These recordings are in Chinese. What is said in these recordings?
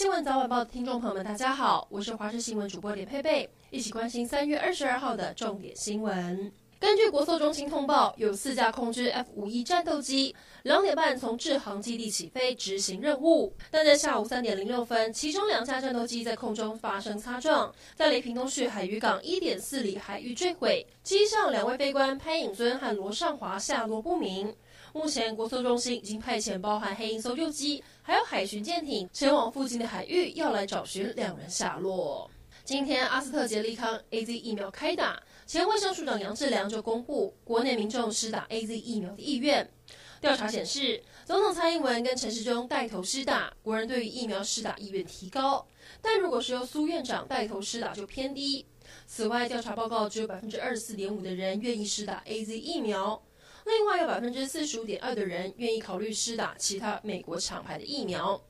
新闻早晚报的听众朋友们，大家好，我是华视新闻主播李佩佩，一起关心三月二十二号的重点新闻。根据国搜中心通报，有四架空军 F 五 E 战斗机，两点半从志航基地起飞执行任务，但在下午三点零六分，其中两架战斗机在空中发生擦撞，在雷平东区海渔港一点四里海域坠毁，机上两位飞官潘颖尊和罗尚华下落不明。目前，国搜中心已经派遣包含黑鹰搜救机，还有海巡舰艇前往附近的海域，要来找寻两人下落。今天，阿斯特捷利康 AZ 疫苗开打，前卫生署长杨志良就公布国内民众施打 AZ 疫苗的意愿。调查显示，总统蔡英文跟陈时中带头施打，国人对于疫苗施打意愿提高。但如果是由苏院长带头施打，就偏低。此外，调查报告只有百分之二十四点五的人愿意施打 AZ 疫苗。另外有百分之四十五点二的人愿意考虑施打其他美国厂牌的疫苗。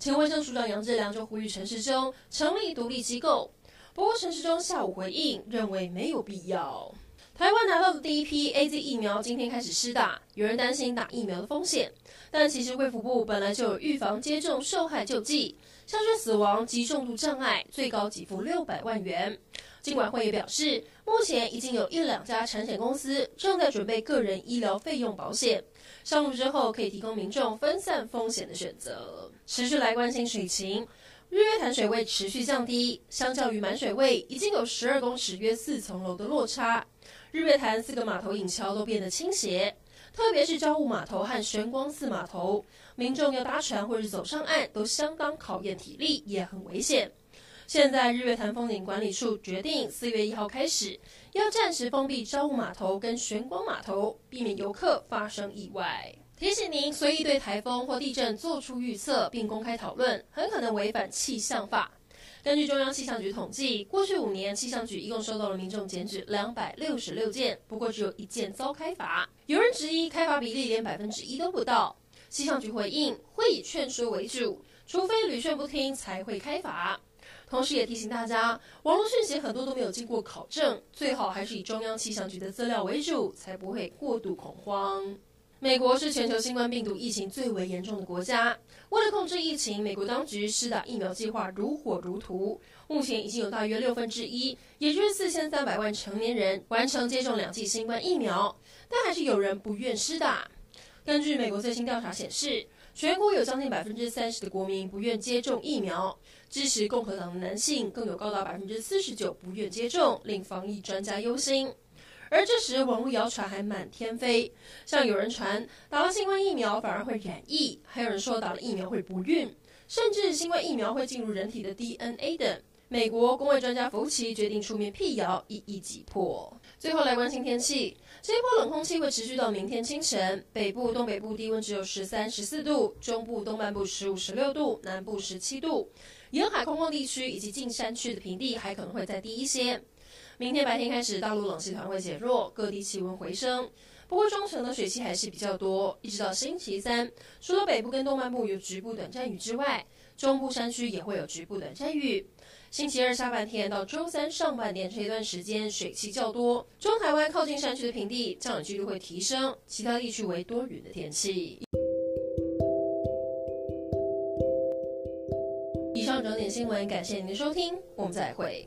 前卫生署长杨志良就呼吁陈世忠成立独立机构，不过陈时中下午回应认为没有必要。台湾拿到的第一批 AZ 疫苗今天开始施打，有人担心打疫苗的风险，但其实卫福部本来就有预防接种受害救济，像是死亡及重度障碍，最高给付六百万元。金管会也表示，目前已经有一两家产险公司正在准备个人医疗费用保险，上路之后可以提供民众分散风险的选择。持续来关心水情，日月潭水位持续降低，相较于满水位已经有十二公尺约四层楼的落差。日月潭四个码头引桥都变得倾斜，特别是朝雾码头和玄光寺码头，民众要搭船或者走上岸都相当考验体力，也很危险。现在日月潭风景管理处决定，四月一号开始要暂时封闭朝雾码头跟玄光码头，避免游客发生意外。提醒您，随意对台风或地震做出预测并公开讨论，很可能违反气象法。根据中央气象局统计，过去五年气象局一共收到了民众检举两百六十六件，不过只有一件遭开罚。有人质疑开罚比例连百分之一都不到，气象局回应会以劝说为主，除非屡劝不听才会开罚。同时也提醒大家，网络讯息很多都没有经过考证，最好还是以中央气象局的资料为主，才不会过度恐慌。美国是全球新冠病毒疫情最为严重的国家，为了控制疫情，美国当局施打疫苗计划如火如荼，目前已经有大约六分之一，也就是四千三百万成年人完成接种两剂新冠疫苗，但还是有人不愿施打。根据美国最新调查显示，全国有将近百分之三十的国民不愿接种疫苗，支持共和党的男性更有高达百分之四十九不愿接种，令防疫专家忧心。而这时，网络谣传还满天飞，像有人传打了新冠疫苗反而会染疫，还有人说打了疫苗会不孕，甚至新冠疫苗会进入人体的 DNA 等。美国公卫专家福奇决定出面辟谣，一一击破。最后来关心天气，这一波冷空气会持续到明天清晨。北部、东北部低温只有十三、十四度，中部、东半部十五、十六度，南部十七度。沿海空旷地区以及近山区的平地还可能会再低一些。明天白天开始，大陆冷气团会减弱，各地气温回升。不过中层的水汽还是比较多，一直到星期三，除了北部跟东半部有局部短暂雨之外，中部山区也会有局部短暂雨。星期二下半天到周三上半天这一段时间水汽较多，中台湾靠近山区的平地降雨几率会提升，其他地区为多云的天气。以上整点新闻，感谢您的收听，我们再会。